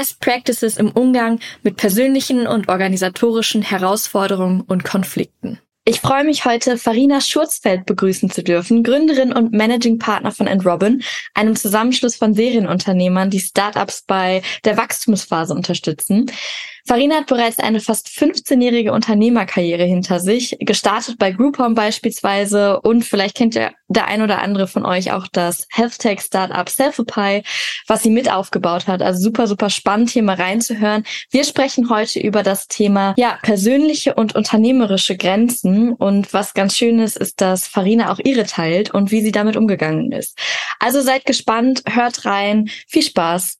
Best Practices im Umgang mit persönlichen und organisatorischen Herausforderungen und Konflikten. Ich freue mich heute, Farina Schurzfeld begrüßen zu dürfen, Gründerin und Managing Partner von Robin, einem Zusammenschluss von Serienunternehmern, die Startups bei der Wachstumsphase unterstützen. Farina hat bereits eine fast 15-jährige Unternehmerkarriere hinter sich, gestartet bei Groupon beispielsweise und vielleicht kennt ja der ein oder andere von euch auch das Health-Tech-Startup Selfie, was sie mit aufgebaut hat. Also super, super spannend, hier mal reinzuhören. Wir sprechen heute über das Thema, ja, persönliche und unternehmerische Grenzen und was ganz schön ist, ist, dass Farina auch ihre teilt und wie sie damit umgegangen ist. Also seid gespannt, hört rein, viel Spaß.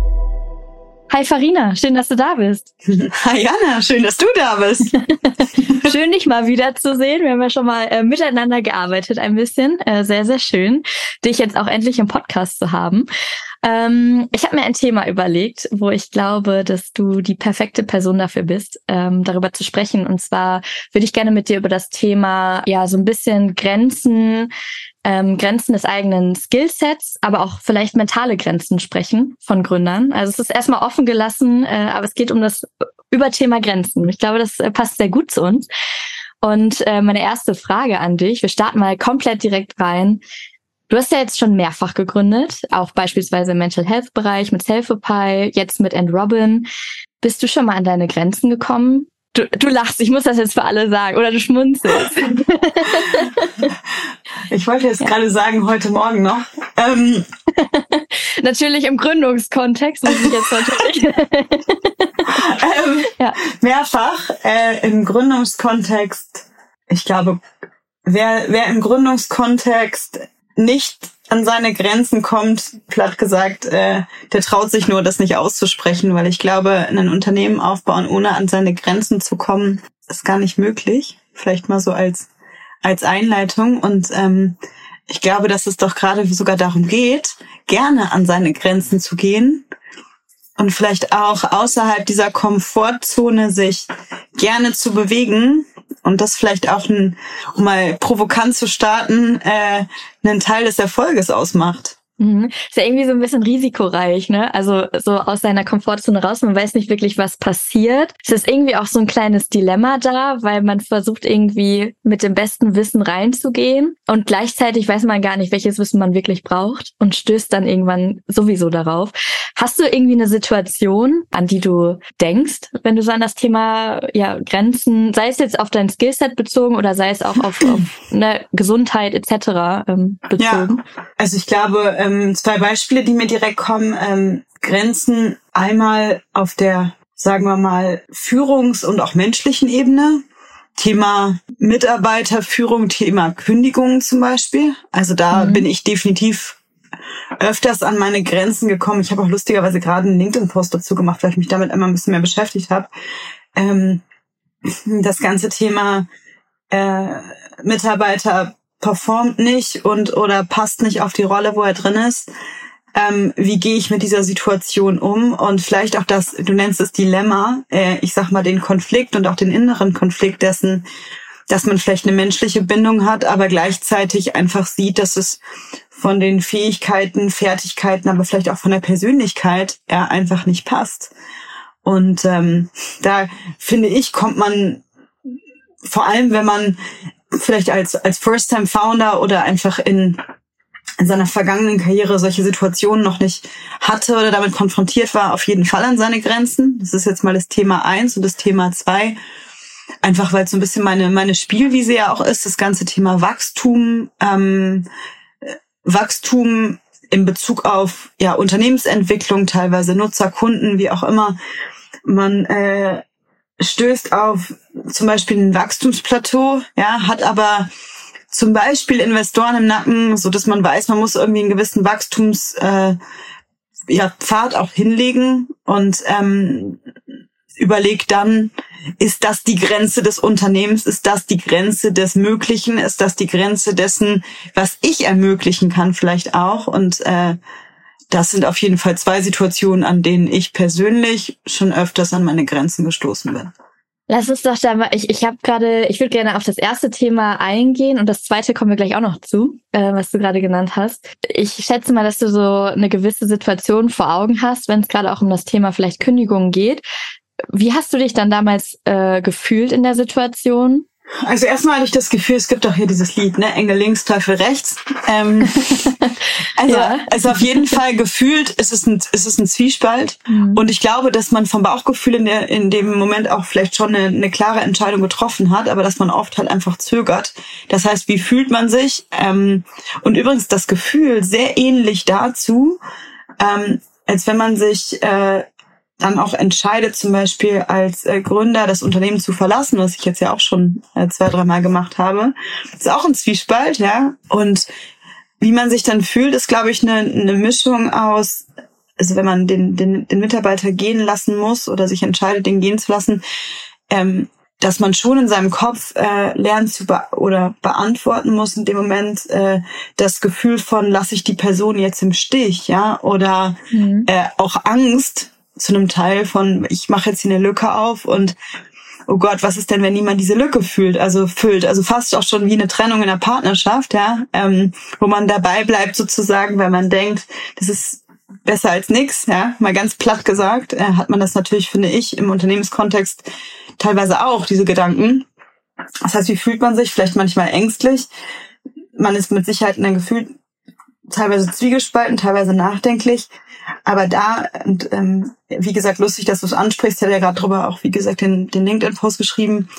Hi Farina, schön, dass du da bist. Hi Jana, schön, dass du da bist. schön, dich mal wiederzusehen. Wir haben ja schon mal äh, miteinander gearbeitet ein bisschen. Äh, sehr, sehr schön, dich jetzt auch endlich im Podcast zu haben. Ähm, ich habe mir ein Thema überlegt, wo ich glaube, dass du die perfekte Person dafür bist, ähm, darüber zu sprechen. Und zwar würde ich gerne mit dir über das Thema, ja, so ein bisschen Grenzen ähm, Grenzen des eigenen Skillsets, aber auch vielleicht mentale Grenzen sprechen von Gründern. Also es ist erstmal offen gelassen, äh, aber es geht um das Überthema Grenzen. Ich glaube, das äh, passt sehr gut zu uns. Und äh, meine erste Frage an dich, wir starten mal komplett direkt rein. Du hast ja jetzt schon mehrfach gegründet, auch beispielsweise im Mental Health Bereich mit Selfie, jetzt mit End Robin. Bist du schon mal an deine Grenzen gekommen? Du, du lachst, ich muss das jetzt für alle sagen. Oder du schmunzelst. ich wollte jetzt ja. gerade sagen, heute Morgen noch. Ähm. natürlich im Gründungskontext muss ich jetzt natürlich. ähm, ja. Mehrfach äh, im Gründungskontext. Ich glaube, wer, wer im Gründungskontext nicht an seine Grenzen kommt, platt gesagt, äh, der traut sich nur, das nicht auszusprechen, weil ich glaube, ein Unternehmen aufbauen, ohne an seine Grenzen zu kommen, ist gar nicht möglich. Vielleicht mal so als, als Einleitung. Und ähm, ich glaube, dass es doch gerade sogar darum geht, gerne an seine Grenzen zu gehen und vielleicht auch außerhalb dieser Komfortzone sich gerne zu bewegen und das vielleicht auch, ein, um mal provokant zu starten, äh, einen Teil des Erfolges ausmacht. Mhm. Ist ja irgendwie so ein bisschen risikoreich, ne? Also so aus seiner Komfortzone raus, man weiß nicht wirklich, was passiert. Es ist irgendwie auch so ein kleines Dilemma da, weil man versucht irgendwie mit dem besten Wissen reinzugehen und gleichzeitig weiß man gar nicht, welches Wissen man wirklich braucht und stößt dann irgendwann sowieso darauf. Hast du irgendwie eine Situation, an die du denkst, wenn du so an das Thema ja Grenzen, sei es jetzt auf dein Skillset bezogen oder sei es auch auf, auf ne, Gesundheit etc. Ähm, bezogen? Ja, also ich glaube ähm, zwei Beispiele, die mir direkt kommen. Ähm, Grenzen einmal auf der, sagen wir mal, Führungs- und auch menschlichen Ebene. Thema Mitarbeiterführung, Thema Kündigungen zum Beispiel. Also da mhm. bin ich definitiv öfters an meine Grenzen gekommen. Ich habe auch lustigerweise gerade einen LinkedIn-Post dazu gemacht, weil ich mich damit immer ein bisschen mehr beschäftigt habe. Ähm, das ganze Thema äh, Mitarbeiter performt nicht und oder passt nicht auf die Rolle, wo er drin ist. Ähm, wie gehe ich mit dieser Situation um und vielleicht auch das, du nennst es Dilemma, äh, ich sag mal den Konflikt und auch den inneren Konflikt dessen, dass man vielleicht eine menschliche Bindung hat, aber gleichzeitig einfach sieht, dass es von den Fähigkeiten, Fertigkeiten, aber vielleicht auch von der Persönlichkeit er einfach nicht passt. Und ähm, da finde ich, kommt man vor allem, wenn man vielleicht als, als First-Time-Founder oder einfach in, in seiner vergangenen Karriere solche Situationen noch nicht hatte oder damit konfrontiert war, auf jeden Fall an seine Grenzen. Das ist jetzt mal das Thema eins und das Thema zwei. Einfach weil es so ein bisschen meine, meine Spielwiese ja auch ist, das ganze Thema Wachstum, ähm, Wachstum in Bezug auf ja Unternehmensentwicklung, teilweise Nutzer, Kunden, wie auch immer. Man äh, stößt auf zum Beispiel ein Wachstumsplateau, ja, hat aber zum Beispiel Investoren im Nacken, so dass man weiß, man muss irgendwie einen gewissen Wachstums äh, ja, Pfad auch hinlegen und ähm, überlegt dann, ist das die Grenze des Unternehmens? Ist das die Grenze des Möglichen? Ist das die Grenze dessen, was ich ermöglichen kann vielleicht auch? Und äh, das sind auf jeden Fall zwei Situationen, an denen ich persönlich schon öfters an meine Grenzen gestoßen bin. Lass uns doch da mal, ich, ich habe gerade, ich würde gerne auf das erste Thema eingehen und das zweite kommen wir gleich auch noch zu, äh, was du gerade genannt hast. Ich schätze mal, dass du so eine gewisse Situation vor Augen hast, wenn es gerade auch um das Thema vielleicht Kündigungen geht. Wie hast du dich dann damals äh, gefühlt in der Situation? Also erstmal hatte ich das Gefühl, es gibt auch hier dieses Lied, ne? Engel links, Teufel rechts. Ähm, also, ja. also auf jeden Fall gefühlt ist es ein, ist es ein Zwiespalt. Mhm. Und ich glaube, dass man vom Bauchgefühl in, der, in dem Moment auch vielleicht schon eine, eine klare Entscheidung getroffen hat, aber dass man oft halt einfach zögert. Das heißt, wie fühlt man sich? Ähm, und übrigens das Gefühl sehr ähnlich dazu, ähm, als wenn man sich äh, dann auch entscheidet, zum Beispiel als äh, Gründer das Unternehmen zu verlassen, was ich jetzt ja auch schon äh, zwei, dreimal gemacht habe, ist auch ein Zwiespalt, ja. Und wie man sich dann fühlt, ist, glaube ich, eine, eine Mischung aus, also wenn man den, den, den Mitarbeiter gehen lassen muss oder sich entscheidet, den gehen zu lassen, ähm, dass man schon in seinem Kopf äh, lernt zu be oder beantworten muss in dem Moment äh, das Gefühl von lasse ich die Person jetzt im Stich, ja, oder mhm. äh, auch Angst, zu einem Teil von, ich mache jetzt hier eine Lücke auf und oh Gott, was ist denn, wenn niemand diese Lücke fühlt, also füllt, also fast auch schon wie eine Trennung in der Partnerschaft, ja, ähm, wo man dabei bleibt sozusagen, weil man denkt, das ist besser als nix, ja, mal ganz platt gesagt, äh, hat man das natürlich, finde ich, im Unternehmenskontext teilweise auch, diese Gedanken. Das heißt, wie fühlt man sich? Vielleicht manchmal ängstlich. Man ist mit Sicherheit in einem Gefühl teilweise zwiegespalten, teilweise nachdenklich. Aber da, und, ähm, wie gesagt, lustig, dass du es ansprichst, ich hatte ja gerade drüber auch, wie gesagt, den, den LinkedIn-Post geschrieben.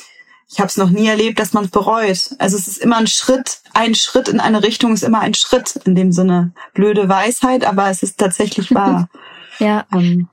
Ich habe es noch nie erlebt, dass man es bereut. Also es ist immer ein Schritt, ein Schritt in eine Richtung ist immer ein Schritt, in dem Sinne blöde Weisheit, aber es ist tatsächlich wahr. ja. Ähm,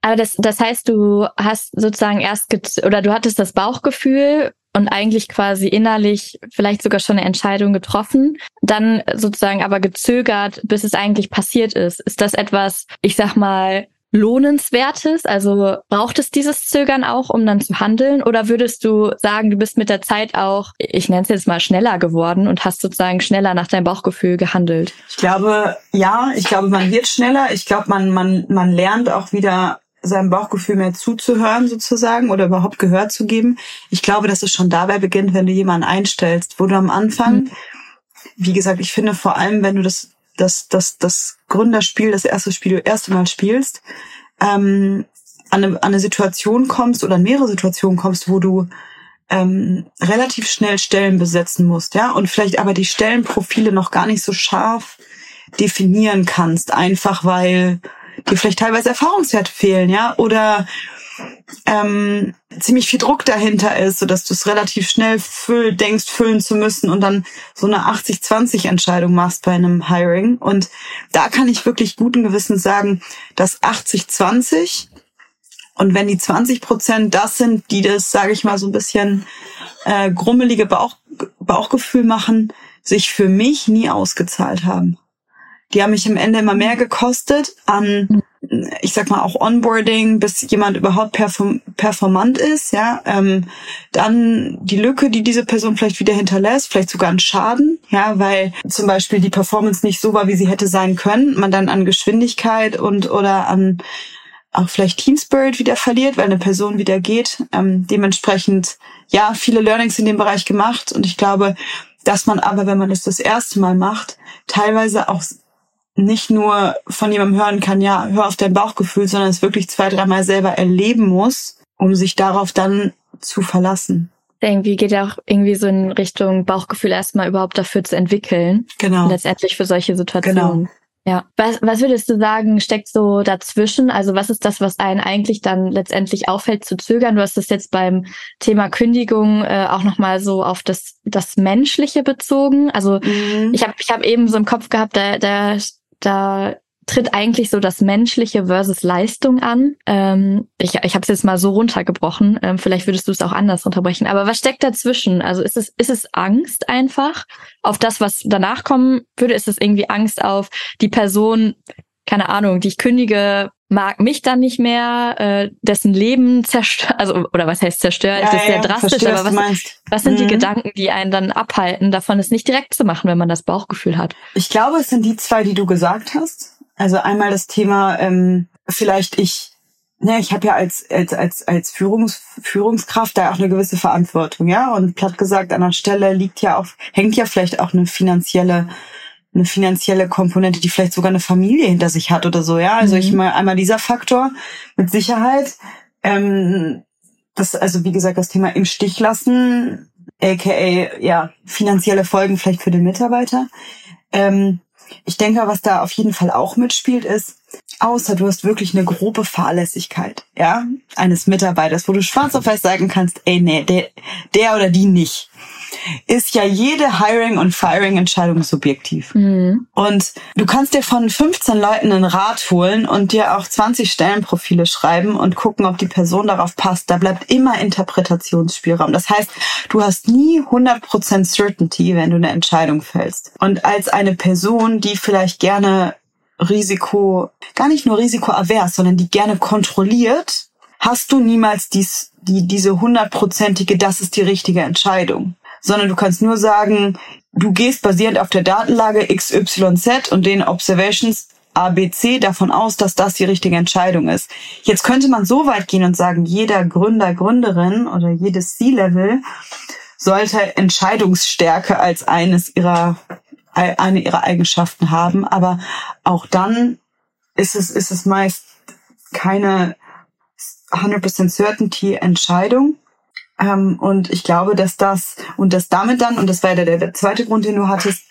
aber das, das heißt, du hast sozusagen erst oder du hattest das Bauchgefühl und eigentlich quasi innerlich vielleicht sogar schon eine Entscheidung getroffen, dann sozusagen aber gezögert, bis es eigentlich passiert ist. Ist das etwas, ich sag mal, lohnenswertes? Also braucht es dieses Zögern auch, um dann zu handeln? Oder würdest du sagen, du bist mit der Zeit auch, ich nenne es jetzt mal, schneller geworden und hast sozusagen schneller nach deinem Bauchgefühl gehandelt? Ich glaube, ja, ich glaube, man wird schneller. Ich glaube, man, man, man lernt auch wieder seinem Bauchgefühl mehr zuzuhören sozusagen oder überhaupt Gehör zu geben. Ich glaube, dass es schon dabei beginnt, wenn du jemanden einstellst, wo du am Anfang, mhm. wie gesagt, ich finde vor allem, wenn du das, das, das, das Gründerspiel, das erste Spiel, das erste Mal spielst, ähm, an, eine, an eine Situation kommst oder an mehrere Situationen kommst, wo du ähm, relativ schnell Stellen besetzen musst, ja, und vielleicht aber die Stellenprofile noch gar nicht so scharf definieren kannst, einfach weil dir vielleicht teilweise Erfahrungswerte fehlen, ja, oder ähm, ziemlich viel Druck dahinter ist, so dass du es relativ schnell füll, denkst, füllen zu müssen und dann so eine 80-20-Entscheidung machst bei einem Hiring. Und da kann ich wirklich guten Gewissens sagen, dass 80-20 und wenn die 20 Prozent das sind, die das, sage ich mal, so ein bisschen äh, grummelige Bauch, Bauchgefühl machen, sich für mich nie ausgezahlt haben. Die haben mich am Ende immer mehr gekostet an, ich sag mal, auch Onboarding, bis jemand überhaupt perform performant ist, ja. Ähm, dann die Lücke, die diese Person vielleicht wieder hinterlässt, vielleicht sogar einen Schaden, ja, weil zum Beispiel die Performance nicht so war, wie sie hätte sein können, man dann an Geschwindigkeit und oder an auch vielleicht Team Spirit wieder verliert, weil eine Person wieder geht. Ähm, dementsprechend, ja, viele Learnings in dem Bereich gemacht und ich glaube, dass man aber, wenn man es das, das erste Mal macht, teilweise auch nicht nur von jemandem hören kann, ja, hör auf dein Bauchgefühl, sondern es wirklich zwei, dreimal selber erleben muss, um sich darauf dann zu verlassen. Irgendwie geht ja auch irgendwie so in Richtung Bauchgefühl erstmal überhaupt dafür zu entwickeln. Genau. Letztendlich für solche Situationen. Genau. Ja. Was, was würdest du sagen, steckt so dazwischen? Also was ist das, was einen eigentlich dann letztendlich auffällt zu zögern? Du hast das jetzt beim Thema Kündigung äh, auch nochmal so auf das, das Menschliche bezogen. Also mhm. ich habe ich hab eben so im Kopf gehabt, da, da da tritt eigentlich so das Menschliche versus Leistung an. Ähm, ich ich habe es jetzt mal so runtergebrochen. Ähm, vielleicht würdest du es auch anders runterbrechen. Aber was steckt dazwischen? Also ist es ist es Angst einfach auf das, was danach kommen würde? Ist es irgendwie Angst auf die Person? Keine Ahnung, die ich kündige, mag mich dann nicht mehr, äh, dessen Leben zerstört, also oder was heißt zerstört, ja, ist sehr ja, drastisch, verstehe, aber was, was sind mhm. die Gedanken, die einen dann abhalten, davon es nicht direkt zu machen, wenn man das Bauchgefühl hat? Ich glaube, es sind die zwei, die du gesagt hast. Also einmal das Thema, ähm, vielleicht ich, ne, ich habe ja als als als als Führungs, Führungskraft da auch eine gewisse Verantwortung, ja. Und platt gesagt, an der Stelle liegt ja auch, hängt ja vielleicht auch eine finanzielle eine finanzielle Komponente, die vielleicht sogar eine Familie hinter sich hat oder so, ja. Also mhm. ich mal einmal dieser Faktor mit Sicherheit. Ähm, das, also wie gesagt, das Thema im Stich lassen, aka ja, finanzielle Folgen vielleicht für den Mitarbeiter. Ähm, ich denke, was da auf jeden Fall auch mitspielt, ist, außer du hast wirklich eine grobe Fahrlässigkeit, ja, eines Mitarbeiters, wo du schwarz auf weiß sagen kannst, ey, nee, der, der oder die nicht ist ja jede Hiring- und Firing-Entscheidung subjektiv. Mhm. Und du kannst dir von 15 Leuten einen Rat holen und dir auch 20 Stellenprofile schreiben und gucken, ob die Person darauf passt. Da bleibt immer Interpretationsspielraum. Das heißt, du hast nie 100% Certainty, wenn du eine Entscheidung fällst. Und als eine Person, die vielleicht gerne Risiko, gar nicht nur risikoavers, sondern die gerne kontrolliert, hast du niemals dies, die, diese hundertprozentige, das ist die richtige Entscheidung sondern du kannst nur sagen, du gehst basierend auf der Datenlage XYZ und den Observations ABC davon aus, dass das die richtige Entscheidung ist. Jetzt könnte man so weit gehen und sagen, jeder Gründer, Gründerin oder jedes C-Level sollte Entscheidungsstärke als eines ihrer, eine ihrer Eigenschaften haben. Aber auch dann ist es, ist es meist keine 100% Certainty Entscheidung, ähm, und ich glaube, dass das und das damit dann, und das war ja der, der zweite Grund, den du hattest,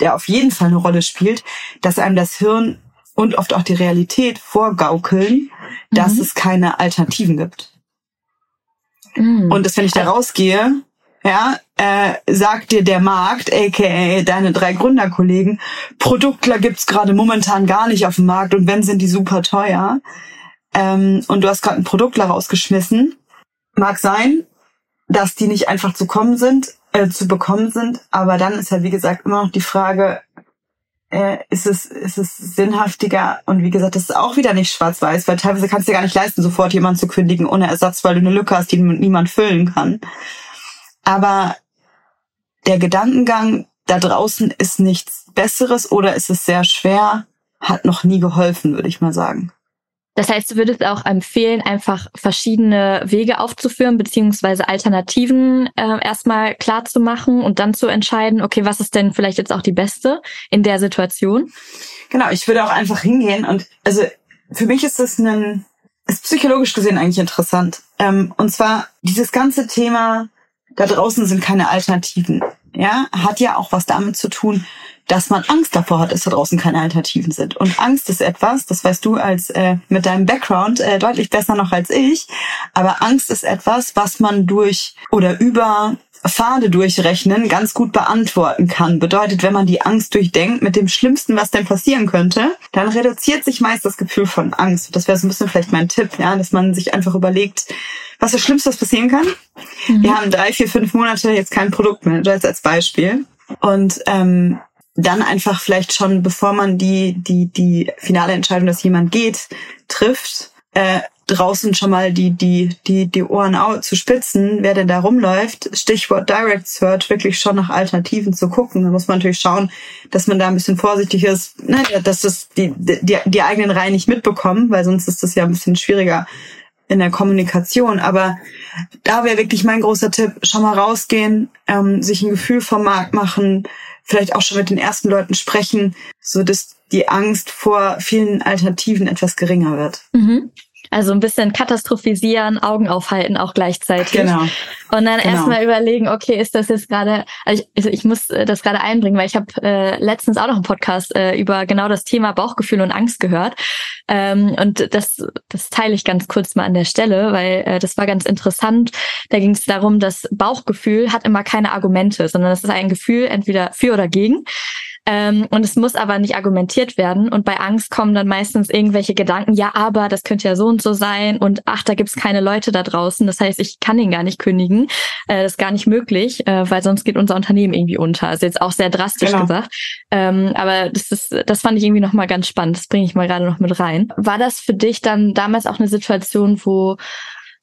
der auf jeden Fall eine Rolle spielt, dass einem das Hirn und oft auch die Realität vorgaukeln, dass mhm. es keine Alternativen gibt. Mhm. Und dass wenn ich da rausgehe, ja, äh, sagt dir der Markt, aka deine drei Gründerkollegen, Produktler gibt's gerade momentan gar nicht auf dem Markt und wenn sind die super teuer. Ähm, und du hast gerade einen Produktler rausgeschmissen. Mag sein, dass die nicht einfach zu kommen sind, äh, zu bekommen sind. Aber dann ist ja, wie gesagt, immer noch die Frage, äh, ist es, ist es sinnhaftiger? Und wie gesagt, das ist auch wieder nicht schwarz-weiß, weil teilweise kannst du dir gar nicht leisten, sofort jemanden zu kündigen ohne Ersatz, weil du eine Lücke hast, die niemand füllen kann. Aber der Gedankengang da draußen ist nichts Besseres oder ist es sehr schwer, hat noch nie geholfen, würde ich mal sagen. Das heißt, du würdest auch empfehlen, einfach verschiedene Wege aufzuführen, beziehungsweise Alternativen äh, erstmal klar zu machen und dann zu entscheiden, okay, was ist denn vielleicht jetzt auch die beste in der Situation? Genau, ich würde auch einfach hingehen und also für mich ist das ein, ist psychologisch gesehen eigentlich interessant. Ähm, und zwar dieses ganze Thema, da draußen sind keine Alternativen, ja, hat ja auch was damit zu tun, dass man Angst davor hat, dass da draußen keine Alternativen sind. Und Angst ist etwas, das weißt du als äh, mit deinem Background äh, deutlich besser noch als ich, aber Angst ist etwas, was man durch oder über Pfade durchrechnen ganz gut beantworten kann. Bedeutet, wenn man die Angst durchdenkt mit dem Schlimmsten, was denn passieren könnte, dann reduziert sich meist das Gefühl von Angst. Das wäre so ein bisschen vielleicht mein Tipp, ja, dass man sich einfach überlegt, was das Schlimmste, was passieren kann. Mhm. Wir haben drei, vier, fünf Monate jetzt kein Produktmanager als Beispiel. Und ähm, dann einfach vielleicht schon, bevor man die, die, die finale Entscheidung, dass jemand geht, trifft, äh, draußen schon mal die, die, die, die Ohren zu spitzen, wer denn da rumläuft. Stichwort Direct Search, wirklich schon nach Alternativen zu gucken. Da muss man natürlich schauen, dass man da ein bisschen vorsichtig ist, ne, dass das die, die, die eigenen Reihen nicht mitbekommen, weil sonst ist das ja ein bisschen schwieriger in der Kommunikation. Aber da wäre wirklich mein großer Tipp, schon mal rausgehen, ähm, sich ein Gefühl vom Markt machen, vielleicht auch schon mit den ersten Leuten sprechen, so dass die Angst vor vielen Alternativen etwas geringer wird. Mhm. Also ein bisschen katastrophisieren, Augen aufhalten auch gleichzeitig. Genau. Und dann genau. erstmal überlegen, okay, ist das jetzt gerade, also ich, also ich muss äh, das gerade einbringen, weil ich habe äh, letztens auch noch einen Podcast äh, über genau das Thema Bauchgefühl und Angst gehört. Ähm, und das, das teile ich ganz kurz mal an der Stelle, weil äh, das war ganz interessant. Da ging es darum, dass Bauchgefühl hat immer keine Argumente, sondern es ist ein Gefühl entweder für oder gegen. Ähm, und es muss aber nicht argumentiert werden. Und bei Angst kommen dann meistens irgendwelche Gedanken, ja, aber das könnte ja so und so sein und ach, da gibt's keine Leute da draußen. Das heißt, ich kann ihn gar nicht kündigen. Äh, das ist gar nicht möglich, äh, weil sonst geht unser Unternehmen irgendwie unter. Also jetzt auch sehr drastisch genau. gesagt. Ähm, aber das ist, das fand ich irgendwie nochmal ganz spannend. Das bringe ich mal gerade noch mit rein. War das für dich dann damals auch eine Situation, wo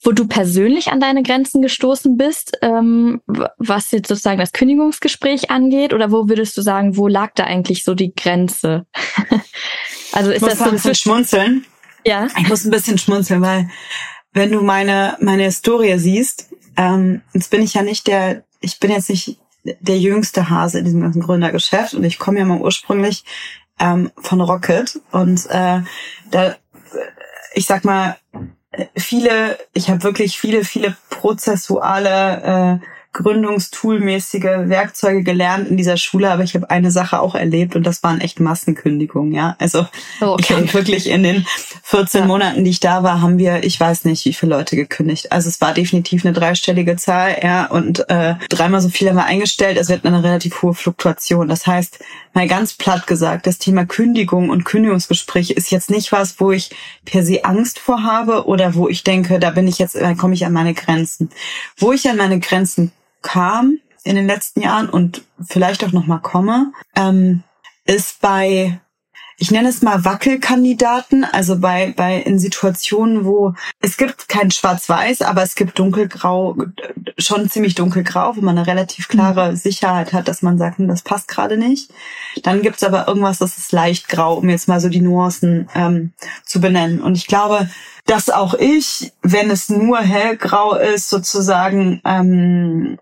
wo du persönlich an deine Grenzen gestoßen bist, ähm, was jetzt sozusagen das Kündigungsgespräch angeht? Oder wo würdest du sagen, wo lag da eigentlich so die Grenze? also ist ich muss das so ein bisschen schmunzeln. Ja. Ich muss ein bisschen schmunzeln, weil wenn du meine meine Historie siehst, ähm, jetzt bin ich ja nicht der, ich bin jetzt nicht der jüngste Hase in diesem ganzen Gründergeschäft und ich komme ja mal ursprünglich ähm, von Rocket und äh, da, ich sag mal, viele, ich habe wirklich viele, viele prozessuale äh, gründungstoolmäßige Werkzeuge gelernt in dieser Schule, aber ich habe eine Sache auch erlebt und das waren echt Massenkündigungen, ja. Also oh, okay. ich habe wirklich in den 14 ja. Monaten, die ich da war, haben wir, ich weiß nicht, wie viele Leute gekündigt. Also es war definitiv eine dreistellige Zahl, ja, und äh, dreimal so viele haben wir eingestellt. Es wird eine relativ hohe Fluktuation. Das heißt, mal ganz platt gesagt, das Thema Kündigung und Kündigungsgespräche ist jetzt nicht was, wo ich per se Angst vor habe oder wo ich denke, da bin ich jetzt, da komme ich an meine Grenzen. Wo ich an meine Grenzen kam in den letzten Jahren und vielleicht auch noch mal komme, ähm, ist bei ich nenne es mal Wackelkandidaten, also bei, bei in Situationen, wo es gibt kein Schwarz-Weiß, aber es gibt dunkelgrau, schon ziemlich dunkelgrau, wo man eine relativ klare mhm. Sicherheit hat, dass man sagt, hm, das passt gerade nicht. Dann gibt's aber irgendwas, das ist leicht grau, um jetzt mal so die Nuancen ähm, zu benennen. Und ich glaube, dass auch ich, wenn es nur hellgrau ist, sozusagen ähm,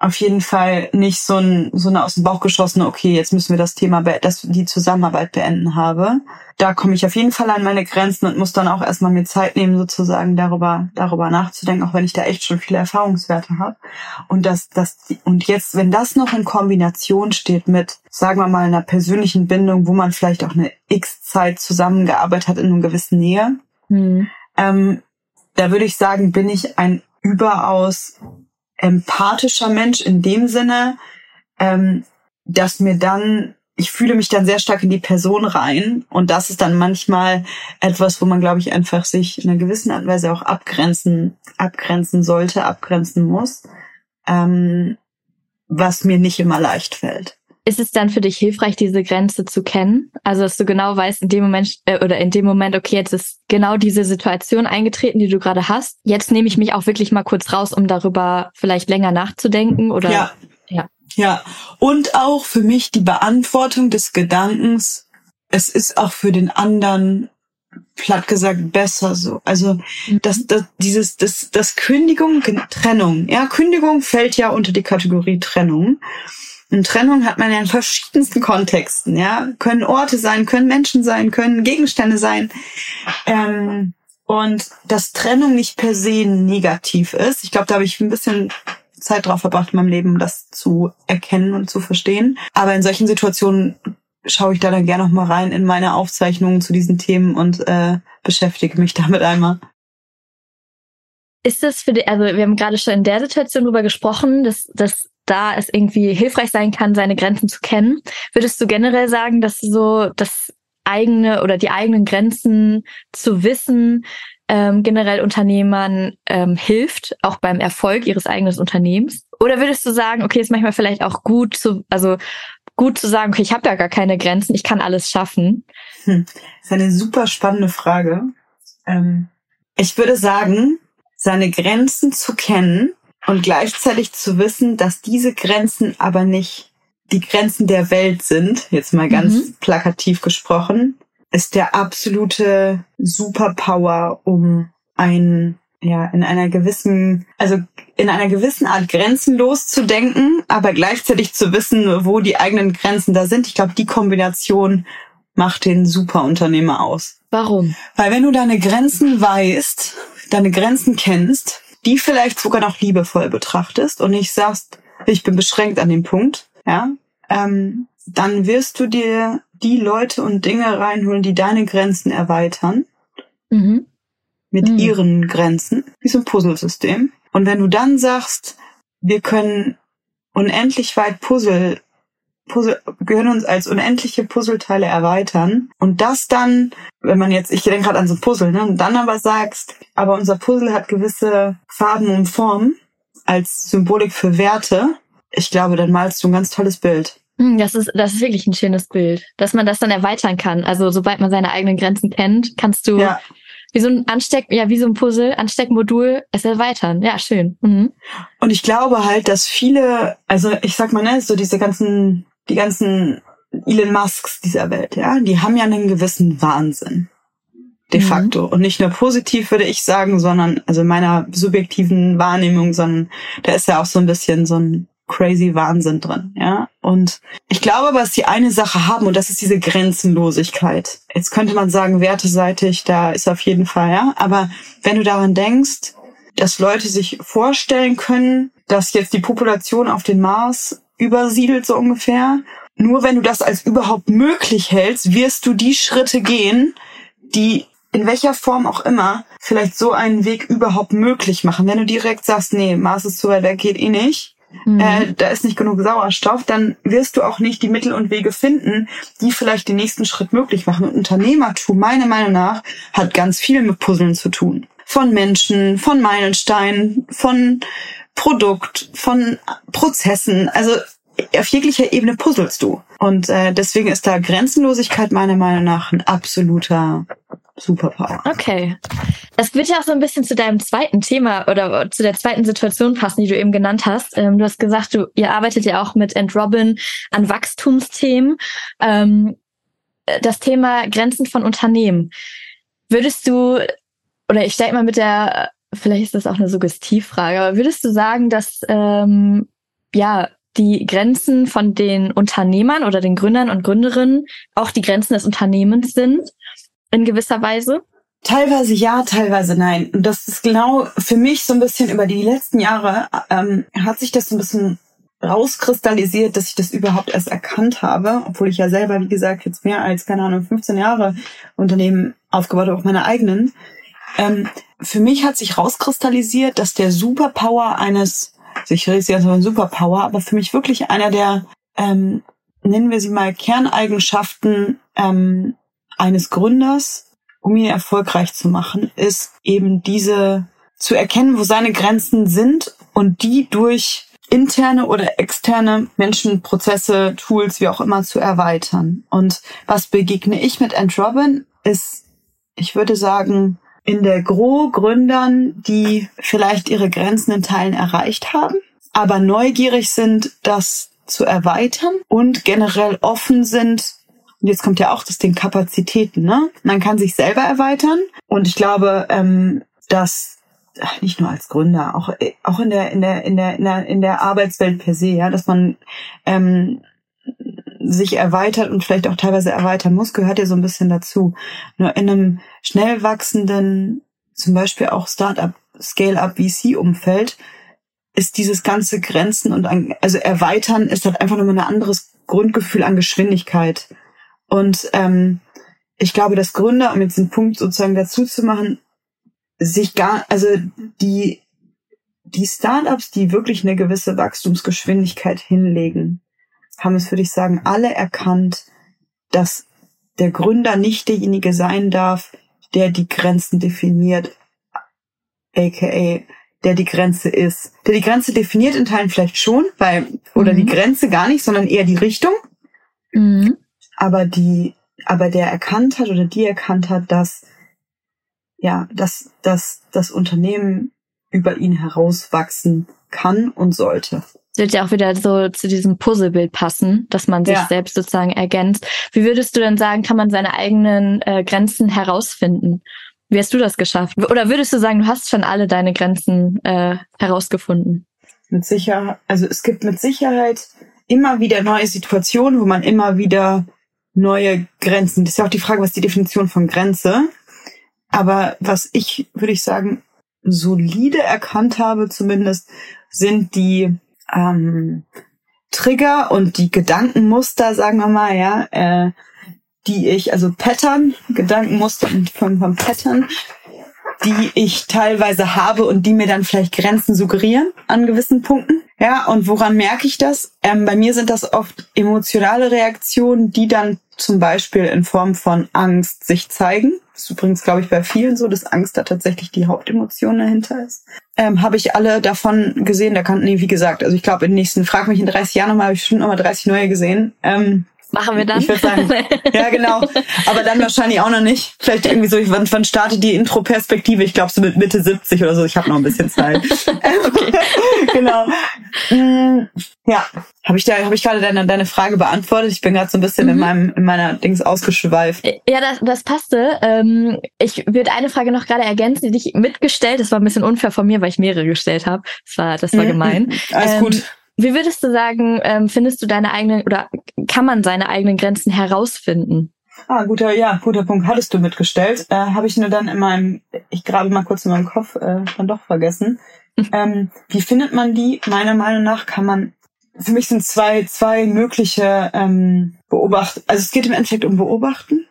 auf jeden Fall nicht so, ein, so eine aus dem Bauch geschossene, okay, jetzt müssen wir das Thema, das, die Zusammenarbeit beenden habe. Da komme ich auf jeden Fall an meine Grenzen und muss dann auch erstmal mir Zeit nehmen, sozusagen darüber, darüber nachzudenken, auch wenn ich da echt schon viele Erfahrungswerte habe. Und das, das, und jetzt, wenn das noch in Kombination steht mit, sagen wir mal, einer persönlichen Bindung, wo man vielleicht auch eine X-Zeit zusammengearbeitet hat in einer gewissen Nähe, mhm. ähm, da würde ich sagen, bin ich ein überaus empathischer Mensch in dem Sinne, ähm, dass mir dann, ich fühle mich dann sehr stark in die Person rein und das ist dann manchmal etwas, wo man, glaube ich, einfach sich in einer gewissen Art und Weise auch abgrenzen, abgrenzen sollte, abgrenzen muss, ähm, was mir nicht immer leicht fällt. Ist es dann für dich hilfreich, diese Grenze zu kennen? Also, dass du genau weißt, in dem Moment äh, oder in dem Moment, okay, jetzt ist genau diese Situation eingetreten, die du gerade hast. Jetzt nehme ich mich auch wirklich mal kurz raus, um darüber vielleicht länger nachzudenken oder. Ja. Ja. Ja. Und auch für mich die Beantwortung des Gedankens, es ist auch für den anderen platt gesagt besser so. Also mhm. das, das dieses das das Kündigung Trennung. Ja, Kündigung fällt ja unter die Kategorie Trennung. Und Trennung hat man ja in verschiedensten Kontexten, ja. Können Orte sein, können Menschen sein, können Gegenstände sein. Ähm, und dass Trennung nicht per se negativ ist. Ich glaube, da habe ich ein bisschen Zeit drauf verbracht in meinem Leben, um das zu erkennen und zu verstehen. Aber in solchen Situationen schaue ich da dann gerne noch mal rein in meine Aufzeichnungen zu diesen Themen und äh, beschäftige mich damit einmal. Ist das für die, also wir haben gerade schon in der Situation drüber gesprochen, dass, dass da es irgendwie hilfreich sein kann, seine Grenzen zu kennen. Würdest du generell sagen, dass so das eigene oder die eigenen Grenzen zu wissen, ähm, generell Unternehmern ähm, hilft, auch beim Erfolg ihres eigenen Unternehmens? Oder würdest du sagen, okay, ist manchmal vielleicht auch gut zu, also gut zu sagen, okay, ich habe ja gar keine Grenzen, ich kann alles schaffen? Hm. Das ist eine super spannende Frage. Ähm, ich würde sagen, seine Grenzen zu kennen und gleichzeitig zu wissen, dass diese Grenzen aber nicht die Grenzen der Welt sind, jetzt mal ganz mhm. plakativ gesprochen, ist der absolute Superpower, um ein ja, in einer gewissen, also in einer gewissen Art grenzenlos zu denken, aber gleichzeitig zu wissen, wo die eigenen Grenzen da sind. Ich glaube, die Kombination macht den Superunternehmer aus. Warum? Weil wenn du deine Grenzen weißt, deine Grenzen kennst, die vielleicht sogar noch liebevoll betrachtest und nicht sagst, ich bin beschränkt an dem Punkt, ja, ähm, dann wirst du dir die Leute und Dinge reinholen, die deine Grenzen erweitern. Mhm. Mit mhm. ihren Grenzen. Wie so ein Puzzlesystem. Und wenn du dann sagst, wir können unendlich weit Puzzle, Puzzle, gehören uns als unendliche Puzzleteile erweitern. Und das dann, wenn man jetzt, ich denke gerade an so ein Puzzle, ne, und dann aber sagst, aber unser Puzzle hat gewisse Farben und Formen als Symbolik für Werte. Ich glaube, dann malst du ein ganz tolles Bild. Hm, das ist, das ist wirklich ein schönes Bild, dass man das dann erweitern kann. Also sobald man seine eigenen Grenzen kennt, kannst du ja. wie so ein Ansteck, ja, wie so ein Puzzle, Ansteckmodul es erweitern. Ja, schön. Mhm. Und ich glaube halt, dass viele, also ich sag mal, ne, so diese ganzen, die ganzen Elon Musks dieser Welt, ja, die haben ja einen gewissen Wahnsinn. De mhm. facto. Und nicht nur positiv, würde ich sagen, sondern, also in meiner subjektiven Wahrnehmung, sondern da ist ja auch so ein bisschen so ein crazy Wahnsinn drin, ja. Und ich glaube aber, dass die eine Sache haben und das ist diese Grenzenlosigkeit. Jetzt könnte man sagen, werteseitig, da ist auf jeden Fall, ja. Aber wenn du daran denkst, dass Leute sich vorstellen können, dass jetzt die Population auf den Mars übersiedelt, so ungefähr. Nur wenn du das als überhaupt möglich hältst, wirst du die Schritte gehen, die in welcher Form auch immer vielleicht so einen Weg überhaupt möglich machen. Wenn du direkt sagst, nee, Mars ist zu weit weg, geht eh nicht, mhm. äh, da ist nicht genug Sauerstoff, dann wirst du auch nicht die Mittel und Wege finden, die vielleicht den nächsten Schritt möglich machen. Und Unternehmertum, meiner Meinung nach, hat ganz viel mit Puzzeln zu tun. Von Menschen, von Meilensteinen, von Produkt, von Prozessen. Also auf jeglicher Ebene puzzelst du. Und äh, deswegen ist da Grenzenlosigkeit meiner Meinung nach ein absoluter Superpower. Okay. Das wird ja auch so ein bisschen zu deinem zweiten Thema oder zu der zweiten Situation passen, die du eben genannt hast. Ähm, du hast gesagt, du, ihr arbeitet ja auch mit End Robin an Wachstumsthemen. Ähm, das Thema Grenzen von Unternehmen. Würdest du, oder ich steige mal mit der, vielleicht ist das auch eine Suggestivfrage, aber würdest du sagen, dass ähm, ja die Grenzen von den Unternehmern oder den Gründern und Gründerinnen auch die Grenzen des Unternehmens sind? in gewisser Weise? Teilweise ja, teilweise nein. Und das ist genau für mich so ein bisschen über die letzten Jahre ähm, hat sich das so ein bisschen rauskristallisiert, dass ich das überhaupt erst erkannt habe, obwohl ich ja selber, wie gesagt, jetzt mehr als, keine Ahnung, 15 Jahre Unternehmen aufgebaut habe, auch meine eigenen. Ähm, für mich hat sich rauskristallisiert, dass der Superpower eines, ich rede jetzt von Superpower, aber für mich wirklich einer der, ähm, nennen wir sie mal, Kerneigenschaften ähm, eines Gründers, um ihn erfolgreich zu machen, ist eben diese zu erkennen, wo seine Grenzen sind und die durch interne oder externe Menschen, Prozesse, Tools, wie auch immer zu erweitern. Und was begegne ich mit Ant Robin ist, ich würde sagen, in der Gro Gründern, die vielleicht ihre Grenzen in Teilen erreicht haben, aber neugierig sind, das zu erweitern und generell offen sind, und jetzt kommt ja auch das Ding Kapazitäten, ne? Man kann sich selber erweitern. Und ich glaube, ähm, dass nicht nur als Gründer, auch auch in der in der in der in der, Arbeitswelt per se, ja, dass man ähm, sich erweitert und vielleicht auch teilweise erweitern muss, gehört ja so ein bisschen dazu. Nur in einem schnell wachsenden, zum Beispiel auch Startup, Scale-up, VC-Umfeld, ist dieses ganze Grenzen und an, also erweitern ist halt einfach nochmal ein anderes Grundgefühl an Geschwindigkeit. Und ähm, ich glaube, dass Gründer, um jetzt einen Punkt sozusagen dazu zu machen, sich gar, also die, die Startups, die wirklich eine gewisse Wachstumsgeschwindigkeit hinlegen, haben es, würde ich sagen, alle erkannt, dass der Gründer nicht derjenige sein darf, der die Grenzen definiert, aka der die Grenze ist. Der die Grenze definiert in Teilen vielleicht schon, weil, oder mhm. die Grenze gar nicht, sondern eher die Richtung. Mhm. Aber die, aber der erkannt hat oder die erkannt hat, dass, ja, dass, dass das Unternehmen über ihn herauswachsen kann und sollte. Wird ja auch wieder so zu diesem Puzzlebild passen, dass man sich ja. selbst sozusagen ergänzt. Wie würdest du denn sagen, kann man seine eigenen äh, Grenzen herausfinden? Wie hast du das geschafft? Oder würdest du sagen, du hast schon alle deine Grenzen äh, herausgefunden? Mit Sicherheit, also es gibt mit Sicherheit immer wieder neue Situationen, wo man immer wieder neue Grenzen. Das ist ja auch die Frage, was ist die Definition von Grenze? Aber was ich, würde ich sagen, solide erkannt habe zumindest, sind die ähm, Trigger und die Gedankenmuster, sagen wir mal, ja, äh, die ich, also Pattern, Gedankenmuster von, von Pattern, die ich teilweise habe und die mir dann vielleicht Grenzen suggerieren an gewissen Punkten. Ja, und woran merke ich das? Ähm, bei mir sind das oft emotionale Reaktionen, die dann zum Beispiel in Form von Angst sich zeigen. Das ist übrigens, glaube ich, bei vielen so, dass Angst da tatsächlich die Hauptemotion dahinter ist. Ähm, habe ich alle davon gesehen, da kann, nee, wie gesagt, also ich glaube, in den nächsten, frag mich in 30 Jahren nochmal, habe ich bestimmt nochmal 30 neue gesehen. Ähm, Machen wir dann? Ich würde sagen, ja genau. Aber dann wahrscheinlich auch noch nicht. Vielleicht irgendwie so, wann, wann startet die Intro-Perspektive? Ich glaube so mit Mitte 70 oder so. Ich habe noch ein bisschen Zeit. okay. genau. Mm, ja, habe ich da, habe ich gerade deine, deine Frage beantwortet? Ich bin gerade so ein bisschen mhm. in meinem in meiner Dings ausgeschweift. Ja, das, das passte. Ähm, ich würde eine Frage noch gerade ergänzen, die ich mitgestellt. Das war ein bisschen unfair von mir, weil ich mehrere gestellt habe. Das war, das war mhm. gemein. Alles ähm, gut. Wie würdest du sagen, ähm, findest du deine eigenen oder kann man seine eigenen Grenzen herausfinden? Ah, guter, ja, guter Punkt. Hattest du mitgestellt. Äh, Habe ich nur dann in meinem, ich grabe mal kurz in meinem Kopf, äh, dann doch vergessen. ähm, wie findet man die? Meiner Meinung nach kann man, für mich sind zwei, zwei mögliche ähm, Beobachten, also es geht im Endeffekt um Beobachten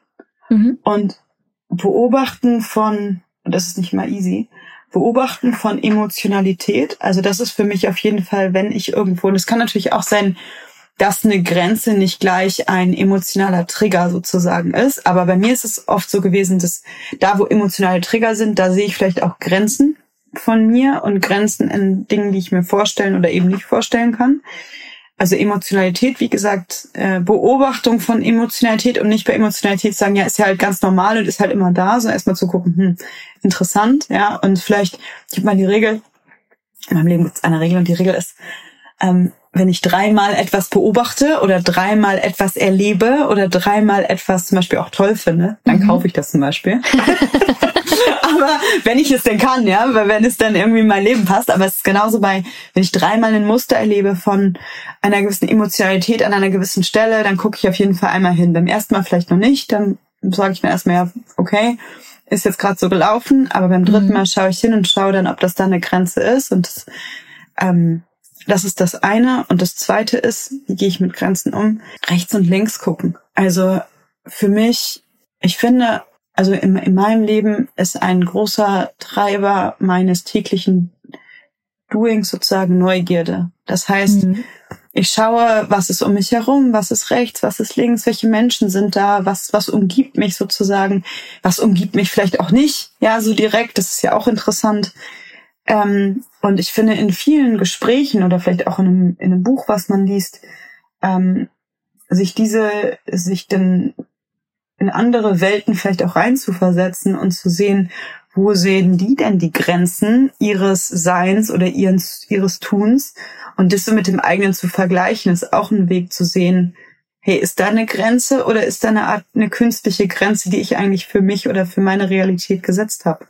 mhm. und Beobachten von, und das ist nicht mal easy, Beobachten von Emotionalität. Also das ist für mich auf jeden Fall, wenn ich irgendwo, und es kann natürlich auch sein, dass eine Grenze nicht gleich ein emotionaler Trigger sozusagen ist. Aber bei mir ist es oft so gewesen, dass da, wo emotionale Trigger sind, da sehe ich vielleicht auch Grenzen von mir und Grenzen in Dingen, die ich mir vorstellen oder eben nicht vorstellen kann. Also Emotionalität, wie gesagt, äh, Beobachtung von Emotionalität und nicht bei Emotionalität sagen, ja, ist ja halt ganz normal und ist halt immer da, sondern erstmal zu gucken, hm, interessant, ja, und vielleicht, ich habe mal die Regel, in meinem Leben gibt es eine Regel und die Regel ist, ähm, wenn ich dreimal etwas beobachte oder dreimal etwas erlebe oder dreimal etwas zum Beispiel auch toll finde, dann mhm. kaufe ich das zum Beispiel. aber wenn ich es denn kann, ja, weil wenn es dann irgendwie in mein Leben passt, aber es ist genauso bei, wenn ich dreimal ein Muster erlebe von einer gewissen Emotionalität an einer gewissen Stelle, dann gucke ich auf jeden Fall einmal hin. Beim ersten Mal vielleicht noch nicht, dann sage ich mir erstmal, ja, okay, ist jetzt gerade so gelaufen, aber beim dritten mhm. Mal schaue ich hin und schaue dann, ob das da eine Grenze ist und das, ähm, das ist das eine. Und das zweite ist, wie gehe ich mit Grenzen um? Rechts und links gucken. Also für mich, ich finde, also in, in meinem Leben ist ein großer Treiber meines täglichen Doings sozusagen Neugierde. Das heißt, mhm. ich schaue, was ist um mich herum, was ist rechts, was ist links, welche Menschen sind da, was, was umgibt mich sozusagen, was umgibt mich vielleicht auch nicht, ja, so direkt, das ist ja auch interessant. Ähm, und ich finde, in vielen Gesprächen oder vielleicht auch in einem, in einem Buch, was man liest, ähm, sich diese, sich denn in andere Welten vielleicht auch reinzuversetzen und zu sehen, wo sehen die denn die Grenzen ihres Seins oder ihres, ihres Tuns und das so mit dem eigenen zu vergleichen, ist auch ein Weg zu sehen, hey, ist da eine Grenze oder ist da eine Art, eine künstliche Grenze, die ich eigentlich für mich oder für meine Realität gesetzt habe?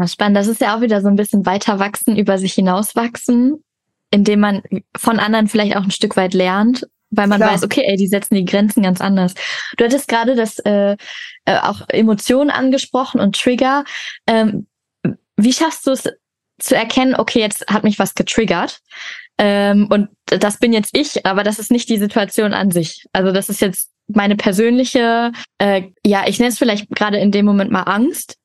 Was spannend. Das ist ja auch wieder so ein bisschen weiter wachsen, über sich hinauswachsen, indem man von anderen vielleicht auch ein Stück weit lernt weil man Klar. weiß, okay, ey, die setzen die Grenzen ganz anders. Du hattest gerade das äh, äh, auch Emotionen angesprochen und Trigger. Ähm, wie schaffst du es zu erkennen, okay, jetzt hat mich was getriggert ähm, und das bin jetzt ich, aber das ist nicht die Situation an sich. Also das ist jetzt meine persönliche, äh, ja, ich nenne es vielleicht gerade in dem Moment mal Angst,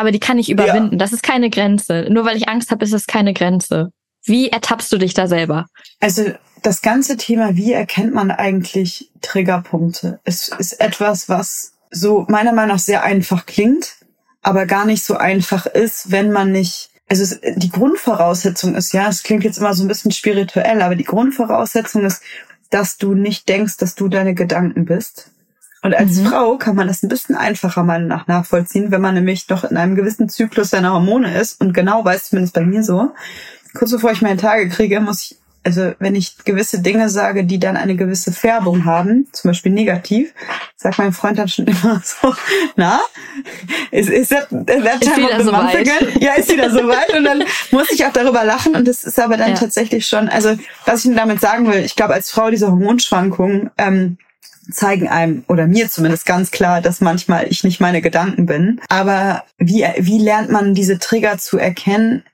aber die kann ich überwinden. Ja. Das ist keine Grenze. Nur weil ich Angst habe, ist es keine Grenze. Wie ertappst du dich da selber? Also das ganze Thema, wie erkennt man eigentlich Triggerpunkte, ist, ist etwas, was so meiner Meinung nach sehr einfach klingt, aber gar nicht so einfach ist, wenn man nicht also es, die Grundvoraussetzung ist, ja, es klingt jetzt immer so ein bisschen spirituell, aber die Grundvoraussetzung ist, dass du nicht denkst, dass du deine Gedanken bist. Und als mhm. Frau kann man das ein bisschen einfacher mal nach nachvollziehen, wenn man nämlich noch in einem gewissen Zyklus seiner Hormone ist und genau weiß, zumindest bei mir so. Kurz bevor ich meine Tage kriege, muss ich also wenn ich gewisse Dinge sage, die dann eine gewisse Färbung haben, zum Beispiel negativ, sagt mein Freund dann schon immer so, na, ist, ist that, that time ist of so weit. Ja, ist wieder so weit und dann muss ich auch darüber lachen und das ist aber dann ja. tatsächlich schon, also was ich damit sagen will, ich glaube als Frau diese Hormonschwankungen ähm, zeigen einem oder mir zumindest ganz klar, dass manchmal ich nicht meine Gedanken bin. Aber wie, wie lernt man diese Trigger zu erkennen?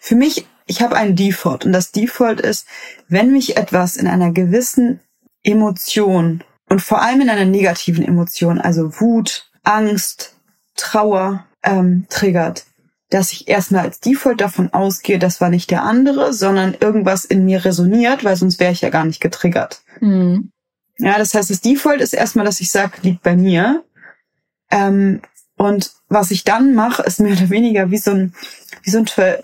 Für mich ich habe einen Default und das Default ist, wenn mich etwas in einer gewissen Emotion und vor allem in einer negativen Emotion, also Wut, Angst, Trauer, ähm, triggert, dass ich erstmal als Default davon ausgehe, das war nicht der andere, sondern irgendwas in mir resoniert, weil sonst wäre ich ja gar nicht getriggert. Mhm. Ja, das heißt, das Default ist erstmal, dass ich sage, liegt bei mir. Ähm, und was ich dann mache, ist mehr oder weniger wie so ein, wie so ein zwölf,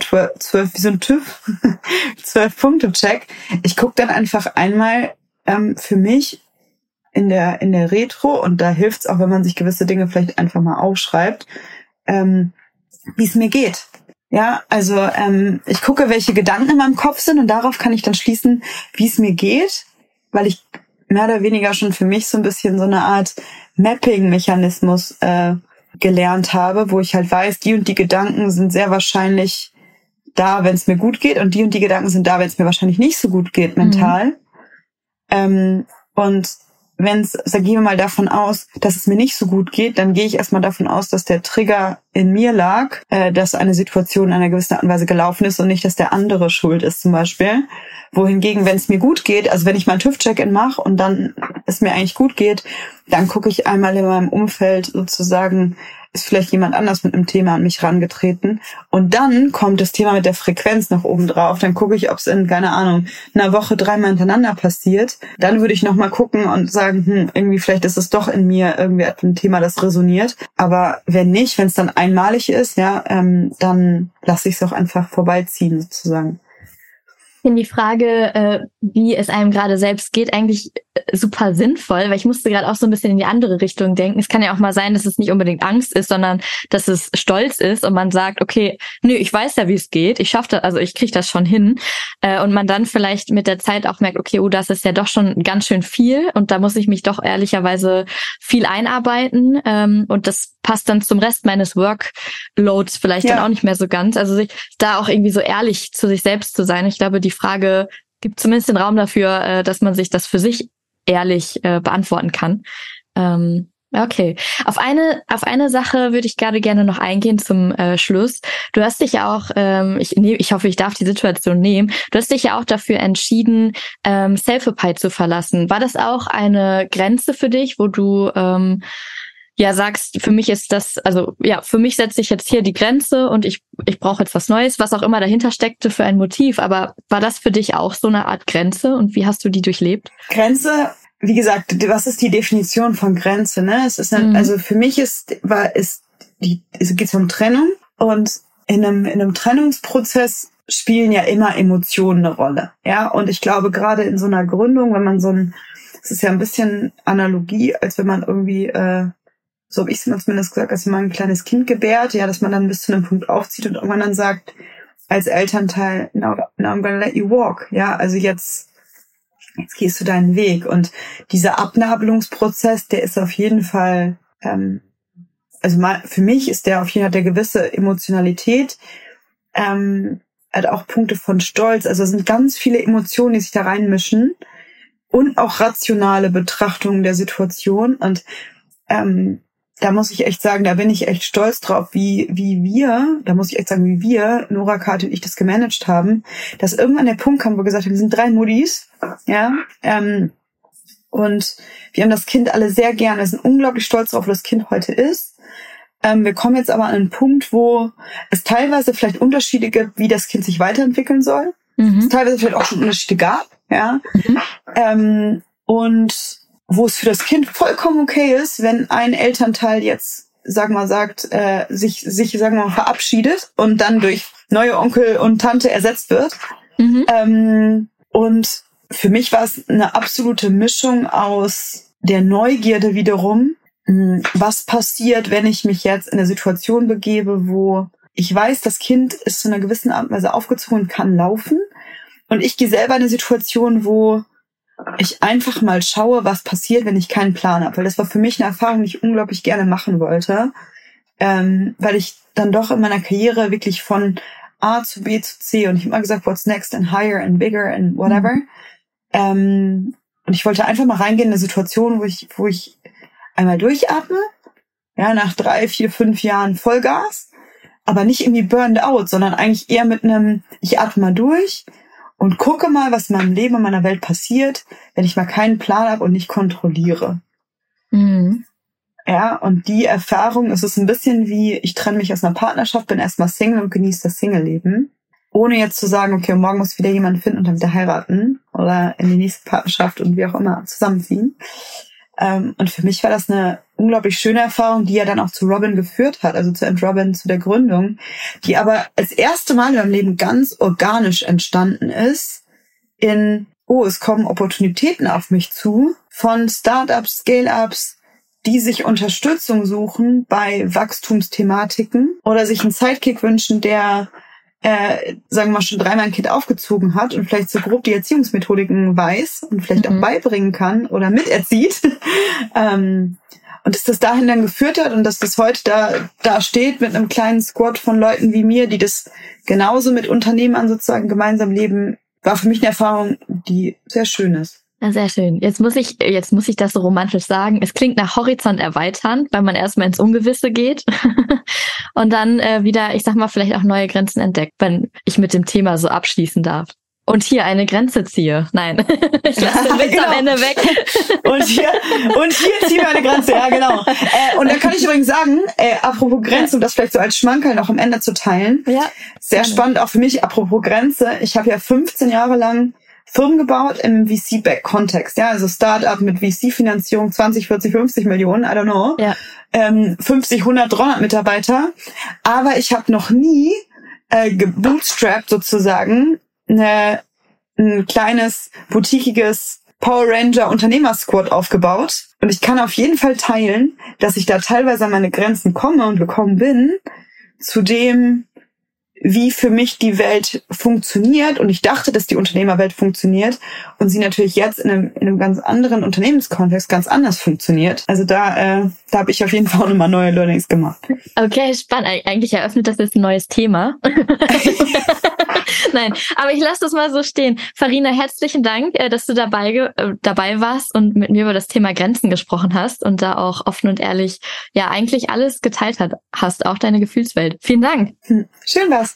wie so ein TÜV, zwölf Punkte Check. Ich gucke dann einfach einmal ähm, für mich in der in der Retro und da hilft's auch, wenn man sich gewisse Dinge vielleicht einfach mal aufschreibt, ähm, wie es mir geht. Ja, also ähm, ich gucke, welche Gedanken in meinem Kopf sind und darauf kann ich dann schließen, wie es mir geht, weil ich mehr oder weniger schon für mich so ein bisschen so eine Art Mapping-Mechanismus äh, gelernt habe, wo ich halt weiß, die und die Gedanken sind sehr wahrscheinlich da, wenn es mir gut geht und die und die Gedanken sind da, wenn es mir wahrscheinlich nicht so gut geht mental. Mhm. Ähm, und wenn es, also gehen wir mal davon aus, dass es mir nicht so gut geht, dann gehe ich erstmal davon aus, dass der Trigger in mir lag, äh, dass eine Situation in einer gewissen Art und Weise gelaufen ist und nicht, dass der andere schuld ist zum Beispiel. Wohingegen, wenn es mir gut geht, also wenn ich mein TÜV-Check-In mache und dann es mir eigentlich gut geht, dann gucke ich einmal in meinem Umfeld sozusagen, ist vielleicht jemand anders mit einem Thema an mich rangetreten. Und dann kommt das Thema mit der Frequenz noch oben drauf. Dann gucke ich, ob es in, keine Ahnung, einer Woche dreimal hintereinander passiert. Dann würde ich nochmal gucken und sagen, hm, irgendwie vielleicht ist es doch in mir irgendwie ein Thema, das resoniert. Aber wenn nicht, wenn es dann einmalig ist, ja, ähm, dann lasse ich es auch einfach vorbeiziehen sozusagen finde die Frage, äh, wie es einem gerade selbst geht, eigentlich super sinnvoll, weil ich musste gerade auch so ein bisschen in die andere Richtung denken. Es kann ja auch mal sein, dass es nicht unbedingt Angst ist, sondern dass es Stolz ist und man sagt, okay, nö, ich weiß ja, wie es geht, ich schaffe das, also ich kriege das schon hin. Äh, und man dann vielleicht mit der Zeit auch merkt, okay, oh, das ist ja doch schon ganz schön viel und da muss ich mich doch ehrlicherweise viel einarbeiten. Ähm, und das passt dann zum Rest meines Workloads vielleicht ja. dann auch nicht mehr so ganz. Also sich da auch irgendwie so ehrlich zu sich selbst zu sein. Ich glaube, die Frage gibt zumindest den Raum dafür, äh, dass man sich das für sich ehrlich äh, beantworten kann. Ähm, Okay. Auf eine, auf eine Sache würde ich gerade gerne noch eingehen zum äh, Schluss. Du hast dich ja auch, ähm, ich, nee, ich hoffe, ich darf die Situation nehmen. Du hast dich ja auch dafür entschieden, ähm, Selfie zu verlassen. War das auch eine Grenze für dich, wo du ähm, ja sagst, für mich ist das, also ja, für mich setze ich jetzt hier die Grenze und ich, ich brauche jetzt was Neues, was auch immer dahinter steckte für ein Motiv. Aber war das für dich auch so eine Art Grenze und wie hast du die durchlebt? Grenze, wie gesagt, was ist die Definition von Grenze? Ne? Es ist ein, mhm. also für mich ist war ist die es geht um Trennung und in einem in einem Trennungsprozess spielen ja immer Emotionen eine Rolle. Ja, und ich glaube gerade in so einer Gründung, wenn man so ein es ist ja ein bisschen Analogie, als wenn man irgendwie äh, so habe ich es mir zumindest gesagt, als man ein kleines Kind gebärt, ja, dass man dann bis zu einem Punkt aufzieht und irgendwann dann sagt, als Elternteil, now, now I'm gonna let you walk, ja, also jetzt, jetzt gehst du deinen Weg. Und dieser Abnabelungsprozess, der ist auf jeden Fall, ähm, also mal, für mich ist der auf jeden Fall der gewisse Emotionalität, ähm, hat auch Punkte von Stolz, also es sind ganz viele Emotionen, die sich da reinmischen und auch rationale Betrachtungen der Situation. Und ähm, da muss ich echt sagen, da bin ich echt stolz drauf, wie, wie wir, da muss ich echt sagen, wie wir, Nora, Kati und ich das gemanagt haben, dass irgendwann der Punkt kam, wo wir gesagt haben, wir sind drei Muddis, ja, ähm, und wir haben das Kind alle sehr gern, wir sind unglaublich stolz drauf, wo das Kind heute ist. Ähm, wir kommen jetzt aber an einen Punkt, wo es teilweise vielleicht Unterschiede gibt, wie das Kind sich weiterentwickeln soll. Mhm. Es teilweise vielleicht auch schon Unterschiede gab, ja. Mhm. Ähm, und wo es für das Kind vollkommen okay ist, wenn ein Elternteil jetzt, sag mal, sagt, äh, sich, sich, sagen wir mal, verabschiedet und dann durch neue Onkel und Tante ersetzt wird. Mhm. Ähm, und für mich war es eine absolute Mischung aus der Neugierde wiederum. Hm, was passiert, wenn ich mich jetzt in eine Situation begebe, wo ich weiß, das Kind ist zu einer gewissen Art und Weise aufgezogen und kann laufen. Und ich gehe selber in eine Situation, wo ich einfach mal schaue, was passiert, wenn ich keinen Plan habe. Weil das war für mich eine Erfahrung, die ich unglaublich gerne machen wollte. Ähm, weil ich dann doch in meiner Karriere wirklich von A zu B zu C und ich habe immer gesagt, what's next and higher and bigger and whatever. Mhm. Ähm, und ich wollte einfach mal reingehen in eine Situation, wo ich, wo ich einmal durchatme, ja, nach drei, vier, fünf Jahren Vollgas, aber nicht irgendwie burned out, sondern eigentlich eher mit einem, ich atme mal durch und gucke mal, was in meinem Leben, in meiner Welt passiert, wenn ich mal keinen Plan habe und nicht kontrolliere. Mhm. Ja, und die Erfahrung ist es ein bisschen wie, ich trenne mich aus einer Partnerschaft, bin erstmal Single und genieße das Single-Leben. Ohne jetzt zu sagen, okay, morgen muss wieder jemand finden und dann wieder heiraten oder in die nächste Partnerschaft und wie auch immer zusammenziehen. Ähm, und für mich war das eine unglaublich schöne Erfahrung, die ja dann auch zu Robin geführt hat, also zu Ant Robin, zu der Gründung, die aber als erste Mal in meinem Leben ganz organisch entstanden ist in, oh, es kommen Opportunitäten auf mich zu von Startups, Scale-Ups, die sich Unterstützung suchen bei Wachstumsthematiken oder sich einen Sidekick wünschen, der äh, sagen wir mal, schon dreimal ein Kind aufgezogen hat und vielleicht so grob die Erziehungsmethodiken weiß und vielleicht mhm. auch beibringen kann oder miterzieht. ähm, und dass das dahin dann geführt hat und dass das heute da, da steht mit einem kleinen Squad von Leuten wie mir, die das genauso mit Unternehmern sozusagen gemeinsam leben, war für mich eine Erfahrung, die sehr schön ist. Ja, sehr schön. Jetzt muss ich, jetzt muss ich das so romantisch sagen. Es klingt nach Horizont erweitern, weil man erstmal ins Ungewisse geht und dann äh, wieder, ich sag mal, vielleicht auch neue Grenzen entdeckt, wenn ich mit dem Thema so abschließen darf. Und hier eine Grenze ziehe. Nein, ich lasse den Witz genau. am Ende weg. und hier, und hier ziehen wir eine Grenze, ja genau. Äh, und da kann ich übrigens sagen, äh, apropos Grenze, um das vielleicht so als Schmankerl noch am Ende zu teilen. Ja. Sehr gerne. spannend auch für mich, apropos Grenze. Ich habe ja 15 Jahre lang Firmen gebaut im VC-Back-Kontext, ja, also Startup mit VC-Finanzierung 20, 40, 50 Millionen, I don't know, ja. ähm, 50, 100, 300 Mitarbeiter, aber ich habe noch nie äh, gebootstrapped sozusagen eine, ein kleines, boutiquiges Power Ranger Unternehmersquad aufgebaut. Und ich kann auf jeden Fall teilen, dass ich da teilweise an meine Grenzen komme und gekommen bin, zu dem wie für mich die Welt funktioniert und ich dachte, dass die Unternehmerwelt funktioniert und sie natürlich jetzt in einem, in einem ganz anderen Unternehmenskontext ganz anders funktioniert. Also da, äh, da habe ich auf jeden Fall auch nochmal neue Learnings gemacht. Okay, spannend. Eigentlich eröffnet das jetzt ein neues Thema. Nein, aber ich lasse das mal so stehen. Farina, herzlichen Dank, äh, dass du dabei, äh, dabei warst und mit mir über das Thema Grenzen gesprochen hast und da auch offen und ehrlich ja eigentlich alles geteilt hat, hast, auch deine Gefühlswelt. Vielen Dank. Hm, schön war's.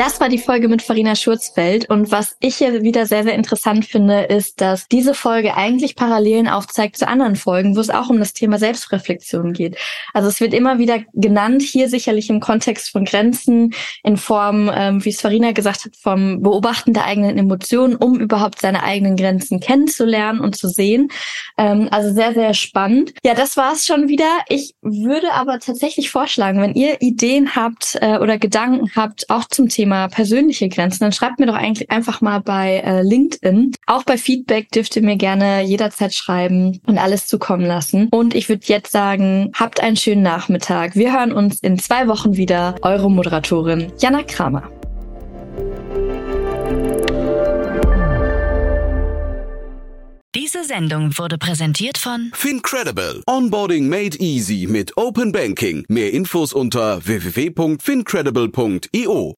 Das war die Folge mit Farina Schurzfeld. Und was ich hier wieder sehr, sehr interessant finde, ist, dass diese Folge eigentlich Parallelen aufzeigt zu anderen Folgen, wo es auch um das Thema Selbstreflexion geht. Also es wird immer wieder genannt, hier sicherlich im Kontext von Grenzen, in Form, ähm, wie es Farina gesagt hat, vom Beobachten der eigenen Emotionen, um überhaupt seine eigenen Grenzen kennenzulernen und zu sehen. Ähm, also sehr, sehr spannend. Ja, das war es schon wieder. Ich würde aber tatsächlich vorschlagen, wenn ihr Ideen habt äh, oder Gedanken habt, auch zum Thema Thema persönliche Grenzen, dann schreibt mir doch eigentlich einfach mal bei äh, LinkedIn. Auch bei Feedback dürft ihr mir gerne jederzeit schreiben und alles zukommen lassen. Und ich würde jetzt sagen, habt einen schönen Nachmittag. Wir hören uns in zwei Wochen wieder. Eure Moderatorin Jana Kramer. Diese Sendung wurde präsentiert von Fincredible. Onboarding made easy mit Open Banking. Mehr Infos unter www.fincredible.io.